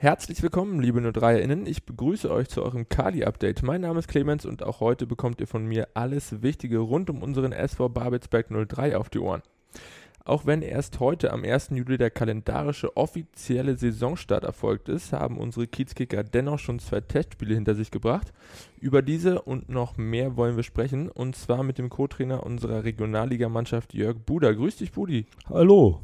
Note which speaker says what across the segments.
Speaker 1: Herzlich willkommen, liebe 03erInnen. Ich begrüße euch zu eurem Kali-Update. Mein Name ist Clemens und auch heute bekommt ihr von mir alles Wichtige rund um unseren SV Babelsberg 03 auf die Ohren. Auch wenn erst heute am 1. Juli der kalendarische offizielle Saisonstart erfolgt ist, haben unsere Kiezkicker dennoch schon zwei Testspiele hinter sich gebracht. Über diese und noch mehr wollen wir sprechen und zwar mit dem Co-Trainer unserer Regionalligamannschaft Jörg Buder. Grüß dich, Budi.
Speaker 2: Hallo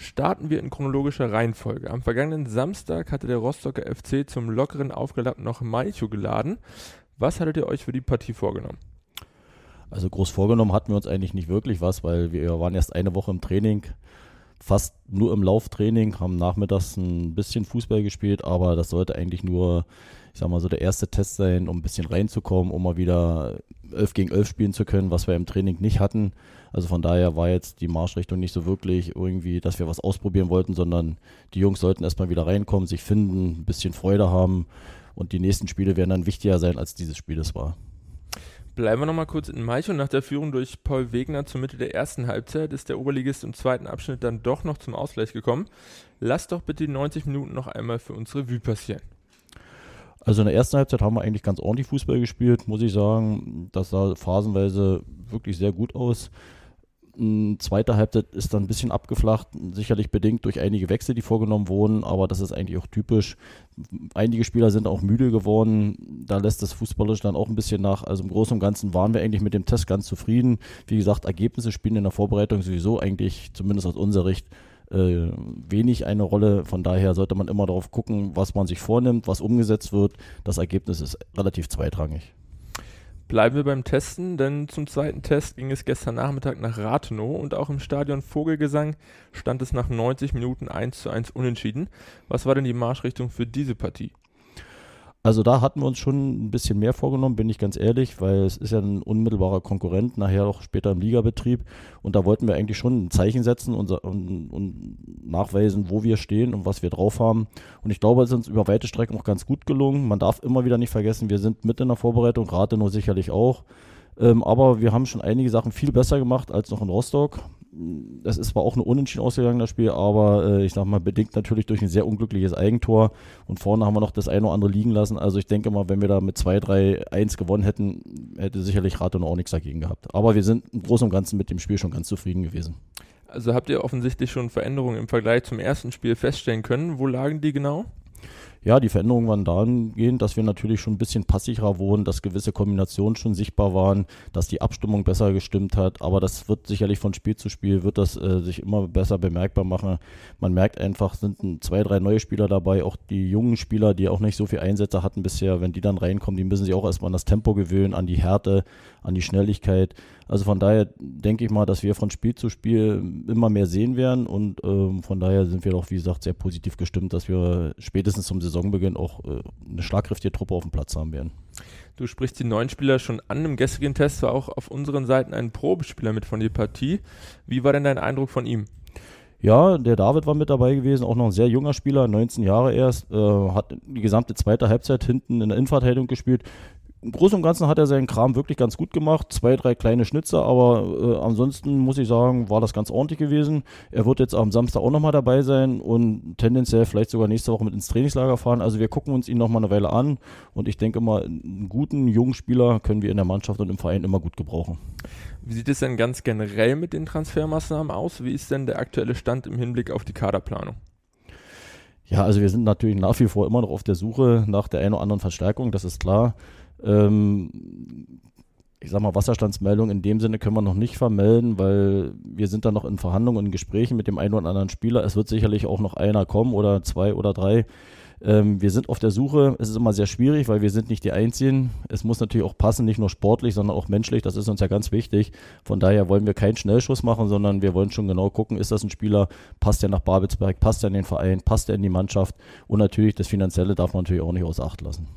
Speaker 1: starten wir in chronologischer Reihenfolge. Am vergangenen Samstag hatte der Rostocker FC zum lockeren Aufgeladen noch Malcho geladen. Was hattet ihr euch für die Partie vorgenommen?
Speaker 2: Also groß vorgenommen hatten wir uns eigentlich nicht wirklich was, weil wir waren erst eine Woche im Training, fast nur im Lauftraining, haben nachmittags ein bisschen Fußball gespielt, aber das sollte eigentlich nur, ich sag mal so, der erste Test sein, um ein bisschen reinzukommen, um mal wieder 11 gegen 11 spielen zu können, was wir im Training nicht hatten. Also von daher war jetzt die Marschrichtung nicht so wirklich irgendwie, dass wir was ausprobieren wollten, sondern die Jungs sollten erstmal wieder reinkommen, sich finden, ein bisschen Freude haben und die nächsten Spiele werden dann wichtiger sein, als dieses Spiel es war.
Speaker 1: Bleiben wir nochmal kurz in Malchow. Nach der Führung durch Paul Wegner zur Mitte der ersten Halbzeit ist der Oberligist im zweiten Abschnitt dann doch noch zum Ausgleich gekommen. Lass doch bitte die 90 Minuten noch einmal für unsere Revue passieren.
Speaker 2: Also in der ersten Halbzeit haben wir eigentlich ganz ordentlich Fußball gespielt, muss ich sagen. Das sah phasenweise wirklich sehr gut aus. Zweite Halbzeit ist dann ein bisschen abgeflacht, sicherlich bedingt durch einige Wechsel, die vorgenommen wurden, aber das ist eigentlich auch typisch. Einige Spieler sind auch müde geworden, da lässt das Fußballisch dann auch ein bisschen nach. Also im Großen und Ganzen waren wir eigentlich mit dem Test ganz zufrieden. Wie gesagt, Ergebnisse spielen in der Vorbereitung sowieso eigentlich, zumindest aus unserer Sicht, äh, wenig eine Rolle. Von daher sollte man immer darauf gucken, was man sich vornimmt, was umgesetzt wird. Das Ergebnis ist relativ zweitrangig.
Speaker 1: Bleiben wir beim Testen, denn zum zweiten Test ging es gestern Nachmittag nach Rathenow und auch im Stadion Vogelgesang stand es nach 90 Minuten 1 zu 1 unentschieden. Was war denn die Marschrichtung für diese Partie?
Speaker 2: Also da hatten wir uns schon ein bisschen mehr vorgenommen, bin ich ganz ehrlich, weil es ist ja ein unmittelbarer Konkurrent, nachher auch später im Ligabetrieb. Und da wollten wir eigentlich schon ein Zeichen setzen und, und, und nachweisen, wo wir stehen und was wir drauf haben. Und ich glaube, es ist uns über weite Strecken auch ganz gut gelungen. Man darf immer wieder nicht vergessen, wir sind mit in der Vorbereitung, Rathenow sicherlich auch. Ähm, aber wir haben schon einige Sachen viel besser gemacht als noch in Rostock das ist zwar auch ein unentschieden ausgegangen, das Spiel, aber äh, ich sag mal, bedingt natürlich durch ein sehr unglückliches Eigentor. Und vorne haben wir noch das eine oder andere liegen lassen. Also ich denke mal, wenn wir da mit 2-3-1 gewonnen hätten, hätte sicherlich Rato auch nichts dagegen gehabt. Aber wir sind im Großen und Ganzen mit dem Spiel schon ganz zufrieden gewesen.
Speaker 1: Also habt ihr offensichtlich schon Veränderungen im Vergleich zum ersten Spiel feststellen können. Wo lagen die genau?
Speaker 2: Ja, die Veränderungen waren dahingehend, dass wir natürlich schon ein bisschen passiver wurden, dass gewisse Kombinationen schon sichtbar waren, dass die Abstimmung besser gestimmt hat. Aber das wird sicherlich von Spiel zu Spiel, wird das äh, sich immer besser bemerkbar machen. Man merkt einfach, sind zwei, drei neue Spieler dabei, auch die jungen Spieler, die auch nicht so viel Einsätze hatten bisher. Wenn die dann reinkommen, die müssen sich auch erstmal an das Tempo gewöhnen, an die Härte, an die Schnelligkeit. Also von daher denke ich mal, dass wir von Spiel zu Spiel immer mehr sehen werden und ähm, von daher sind wir doch, wie gesagt, sehr positiv gestimmt, dass wir spätestens zum Saisonbeginn auch äh, eine schlagkräftige Truppe auf dem Platz haben werden.
Speaker 1: Du sprichst die neuen Spieler schon an. Im gestrigen Test war auch auf unseren Seiten ein Probespieler mit von der Partie. Wie war denn dein Eindruck von ihm?
Speaker 2: Ja, der David war mit dabei gewesen, auch noch ein sehr junger Spieler, 19 Jahre erst, äh, hat die gesamte zweite Halbzeit hinten in der Innenverteidigung gespielt im Großen und Ganzen hat er seinen Kram wirklich ganz gut gemacht. Zwei, drei kleine Schnitzer, aber äh, ansonsten muss ich sagen, war das ganz ordentlich gewesen. Er wird jetzt am Samstag auch nochmal dabei sein und tendenziell vielleicht sogar nächste Woche mit ins Trainingslager fahren. Also wir gucken uns ihn nochmal eine Weile an und ich denke mal, einen guten, jungen Spieler können wir in der Mannschaft und im Verein immer gut gebrauchen.
Speaker 1: Wie sieht es denn ganz generell mit den Transfermaßnahmen aus? Wie ist denn der aktuelle Stand im Hinblick auf die Kaderplanung?
Speaker 2: Ja, also wir sind natürlich nach wie vor immer noch auf der Suche nach der einen oder anderen Verstärkung, das ist klar. Ähm, ich sag mal, Wasserstandsmeldung in dem Sinne können wir noch nicht vermelden, weil wir sind da noch in Verhandlungen und Gesprächen mit dem einen oder anderen Spieler. Es wird sicherlich auch noch einer kommen oder zwei oder drei. Ähm, wir sind auf der Suche. Es ist immer sehr schwierig, weil wir sind nicht die Einzigen. Es muss natürlich auch passen, nicht nur sportlich, sondern auch menschlich. Das ist uns ja ganz wichtig. Von daher wollen wir keinen Schnellschuss machen, sondern wir wollen schon genau gucken, ist das ein Spieler, passt der nach Babelsberg, passt der in den Verein, passt der in die Mannschaft. Und natürlich das Finanzielle darf man natürlich auch nicht außer Acht lassen.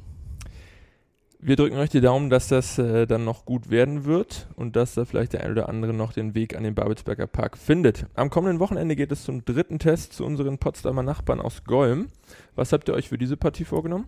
Speaker 1: Wir drücken euch die Daumen, dass das äh, dann noch gut werden wird und dass da vielleicht der ein oder andere noch den Weg an den Babelsberger Park findet. Am kommenden Wochenende geht es zum dritten Test zu unseren Potsdamer Nachbarn aus Golm. Was habt ihr euch für diese Partie vorgenommen?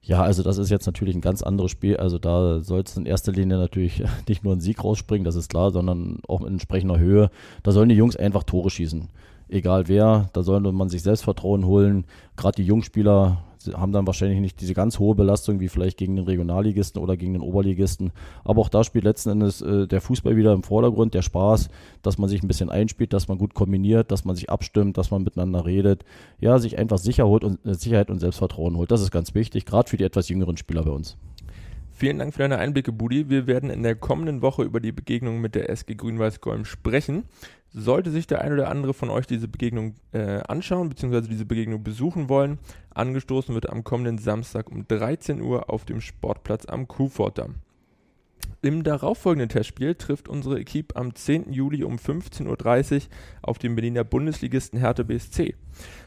Speaker 2: Ja, also das ist jetzt natürlich ein ganz anderes Spiel. Also da soll es in erster Linie natürlich nicht nur ein Sieg rausspringen, das ist klar, sondern auch in entsprechender Höhe. Da sollen die Jungs einfach Tore schießen egal wer, da sollte man sich Selbstvertrauen holen. Gerade die Jungspieler haben dann wahrscheinlich nicht diese ganz hohe Belastung wie vielleicht gegen den Regionalligisten oder gegen den Oberligisten. Aber auch da spielt letzten Endes äh, der Fußball wieder im Vordergrund, der Spaß, dass man sich ein bisschen einspielt, dass man gut kombiniert, dass man sich abstimmt, dass man miteinander redet. Ja, sich einfach sicher holt und, äh, Sicherheit und Selbstvertrauen holt. Das ist ganz wichtig, gerade für die etwas jüngeren Spieler bei uns.
Speaker 1: Vielen Dank für deine Einblicke, Budi. Wir werden in der kommenden Woche über die Begegnung mit der SG Grün-Weiß-Golm sprechen. Sollte sich der ein oder andere von euch diese Begegnung äh, anschauen bzw. diese Begegnung besuchen wollen, angestoßen wird am kommenden Samstag um 13 Uhr auf dem Sportplatz am Kuhfortdamm. Im darauffolgenden Testspiel trifft unsere Equipe am 10. Juli um 15.30 Uhr auf den Berliner Bundesligisten Hertha BSC.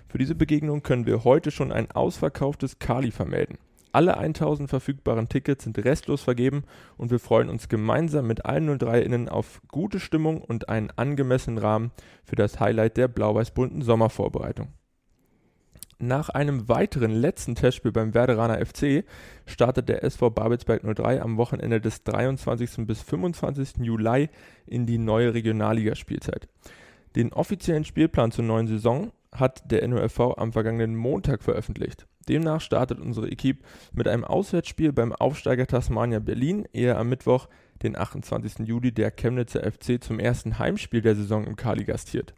Speaker 1: Für diese Begegnung können wir heute schon ein ausverkauftes Kali vermelden. Alle 1000 verfügbaren Tickets sind restlos vergeben und wir freuen uns gemeinsam mit allen 03-Innen auf gute Stimmung und einen angemessenen Rahmen für das Highlight der blau-weiß-bunten Sommervorbereitung. Nach einem weiteren letzten Testspiel beim Werderaner FC startet der SV Babelsberg 03 am Wochenende des 23. bis 25. Juli in die neue Regionalligaspielzeit. Den offiziellen Spielplan zur neuen Saison hat der NOFV am vergangenen Montag veröffentlicht. Demnach startet unsere Equipe mit einem Auswärtsspiel beim Aufsteiger Tasmania Berlin, ehe am Mittwoch, den 28. Juli, der Chemnitzer FC zum ersten Heimspiel der Saison im Kali gastiert.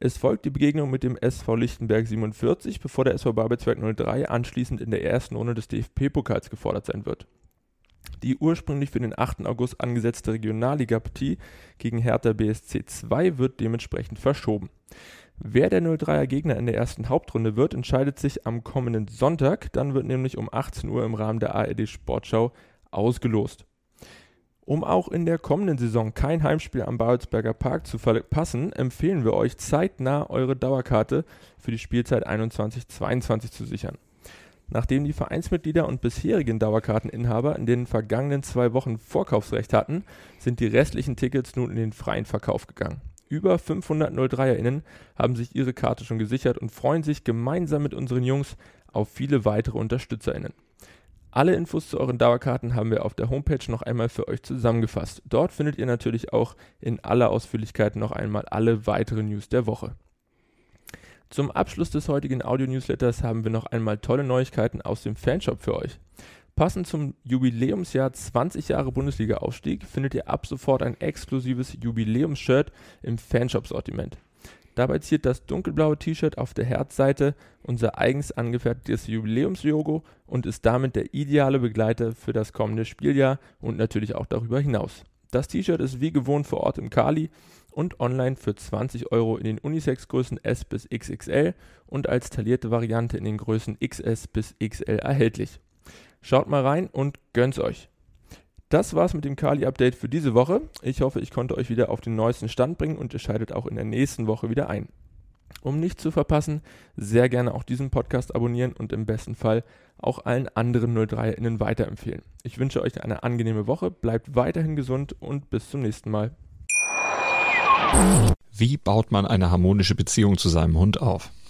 Speaker 1: Es folgt die Begegnung mit dem SV Lichtenberg 47, bevor der SV Babelsberg 03 anschließend in der ersten Runde des DFB-Pokals gefordert sein wird. Die ursprünglich für den 8. August angesetzte Regionalliga-Partie gegen Hertha BSC 2 wird dementsprechend verschoben. Wer der 03er Gegner in der ersten Hauptrunde wird, entscheidet sich am kommenden Sonntag. Dann wird nämlich um 18 Uhr im Rahmen der ARD Sportschau ausgelost. Um auch in der kommenden Saison kein Heimspiel am Babelsberger Park zu verpassen, empfehlen wir euch zeitnah eure Dauerkarte für die Spielzeit 21-22 zu sichern. Nachdem die Vereinsmitglieder und bisherigen Dauerkarteninhaber in den vergangenen zwei Wochen Vorkaufsrecht hatten, sind die restlichen Tickets nun in den freien Verkauf gegangen. Über 500 03erInnen haben sich ihre Karte schon gesichert und freuen sich gemeinsam mit unseren Jungs auf viele weitere UnterstützerInnen. Alle Infos zu euren Dauerkarten haben wir auf der Homepage noch einmal für euch zusammengefasst. Dort findet ihr natürlich auch in aller Ausführlichkeit noch einmal alle weiteren News der Woche. Zum Abschluss des heutigen Audio-Newsletters haben wir noch einmal tolle Neuigkeiten aus dem Fanshop für euch. Passend zum Jubiläumsjahr 20 Jahre Bundesliga-Aufstieg findet ihr ab sofort ein exklusives Jubiläumsshirt im Fanshop-Sortiment. Dabei ziert das dunkelblaue T-Shirt auf der Herzseite unser eigens angefertigtes Jubiläumslogo und ist damit der ideale Begleiter für das kommende Spieljahr und natürlich auch darüber hinaus. Das T-Shirt ist wie gewohnt vor Ort im Kali und online für 20 Euro in den Unisex-Größen S bis XXL und als taillierte Variante in den Größen XS bis XL erhältlich. Schaut mal rein und gönnt's euch. Das war's mit dem Kali-Update für diese Woche. Ich hoffe, ich konnte euch wieder auf den neuesten Stand bringen und ihr schaltet auch in der nächsten Woche wieder ein. Um nichts zu verpassen, sehr gerne auch diesen Podcast abonnieren und im besten Fall auch allen anderen 03-Innen weiterempfehlen. Ich wünsche euch eine angenehme Woche, bleibt weiterhin gesund und bis zum nächsten Mal.
Speaker 3: Wie baut man eine harmonische Beziehung zu seinem Hund auf?